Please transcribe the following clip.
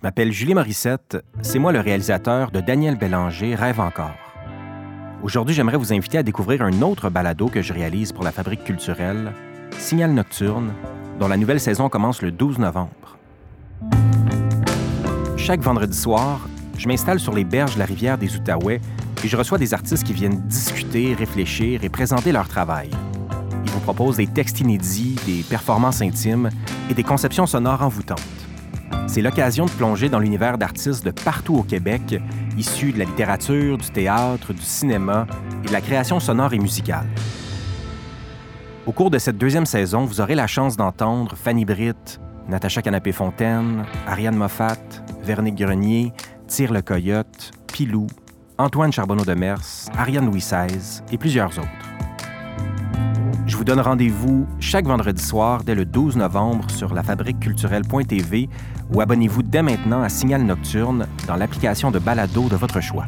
Je m'appelle Julie Morissette, c'est moi le réalisateur de Daniel Bélanger Rêve encore. Aujourd'hui, j'aimerais vous inviter à découvrir un autre balado que je réalise pour la Fabrique culturelle, Signal Nocturne, dont la nouvelle saison commence le 12 novembre. Chaque vendredi soir, je m'installe sur les berges de la rivière des Outaouais et je reçois des artistes qui viennent discuter, réfléchir et présenter leur travail. Ils vous proposent des textes inédits, des performances intimes et des conceptions sonores envoûtantes. C'est l'occasion de plonger dans l'univers d'artistes de partout au Québec, issus de la littérature, du théâtre, du cinéma et de la création sonore et musicale. Au cours de cette deuxième saison, vous aurez la chance d'entendre Fanny Britt, Natacha Canapé-Fontaine, Ariane Moffat, Véronique Grenier, Tire le Coyote, Pilou, Antoine Charbonneau de Mers, Ariane Louis XVI et plusieurs autres. Vous donne rendez-vous chaque vendredi soir dès le 12 novembre sur lafabriqueculturelle.tv ou abonnez-vous dès maintenant à Signal Nocturne dans l'application de balado de votre choix.